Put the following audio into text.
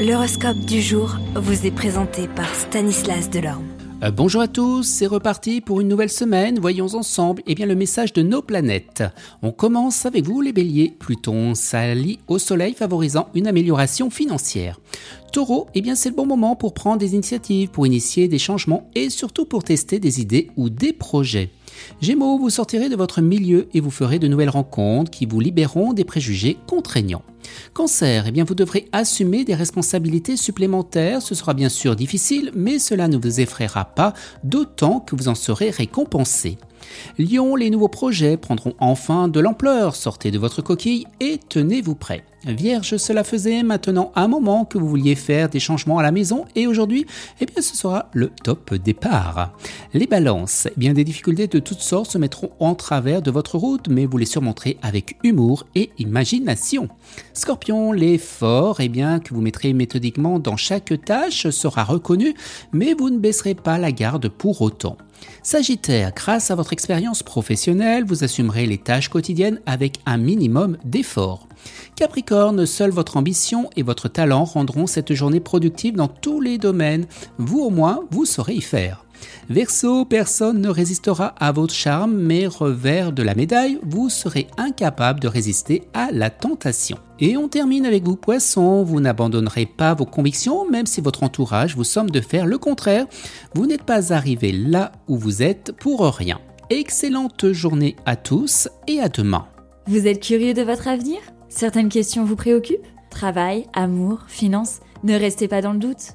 L'horoscope du jour vous est présenté par Stanislas Delorme. Euh, bonjour à tous, c'est reparti pour une nouvelle semaine. Voyons ensemble eh bien, le message de nos planètes. On commence avec vous les béliers. Pluton s'allie au soleil favorisant une amélioration financière. Taureau, eh c'est le bon moment pour prendre des initiatives, pour initier des changements et surtout pour tester des idées ou des projets. Gémeaux, vous sortirez de votre milieu et vous ferez de nouvelles rencontres qui vous libéreront des préjugés contraignants. Cancer, eh vous devrez assumer des responsabilités supplémentaires. Ce sera bien sûr difficile, mais cela ne vous effraiera pas, d'autant que vous en serez récompensé. Lyon, les nouveaux projets prendront enfin de l'ampleur. Sortez de votre coquille et tenez-vous prêt. Vierge, cela faisait maintenant un moment que vous vouliez faire des changements à la maison et aujourd'hui, eh bien, ce sera le top départ. Les balances, eh bien, des difficultés de toutes sortes se mettront en travers de votre route, mais vous les surmonterez avec humour et imagination. Scorpion, l'effort, eh bien, que vous mettrez méthodiquement dans chaque tâche sera reconnu, mais vous ne baisserez pas la garde pour autant. Sagittaire, grâce à votre expérience professionnelle, vous assumerez les tâches quotidiennes avec un minimum d'effort. Capricorne, seule votre ambition et votre talent rendront cette journée productive dans tous les domaines. Vous au moins, vous saurez y faire. Verseau, personne ne résistera à votre charme, mais revers de la médaille, vous serez incapable de résister à la tentation. Et on termine avec vous, poisson. Vous n'abandonnerez pas vos convictions, même si votre entourage vous somme de faire le contraire. Vous n'êtes pas arrivé là où vous êtes pour rien. Excellente journée à tous et à demain. Vous êtes curieux de votre avenir? Certaines questions vous préoccupent? Travail, amour, finances? Ne restez pas dans le doute.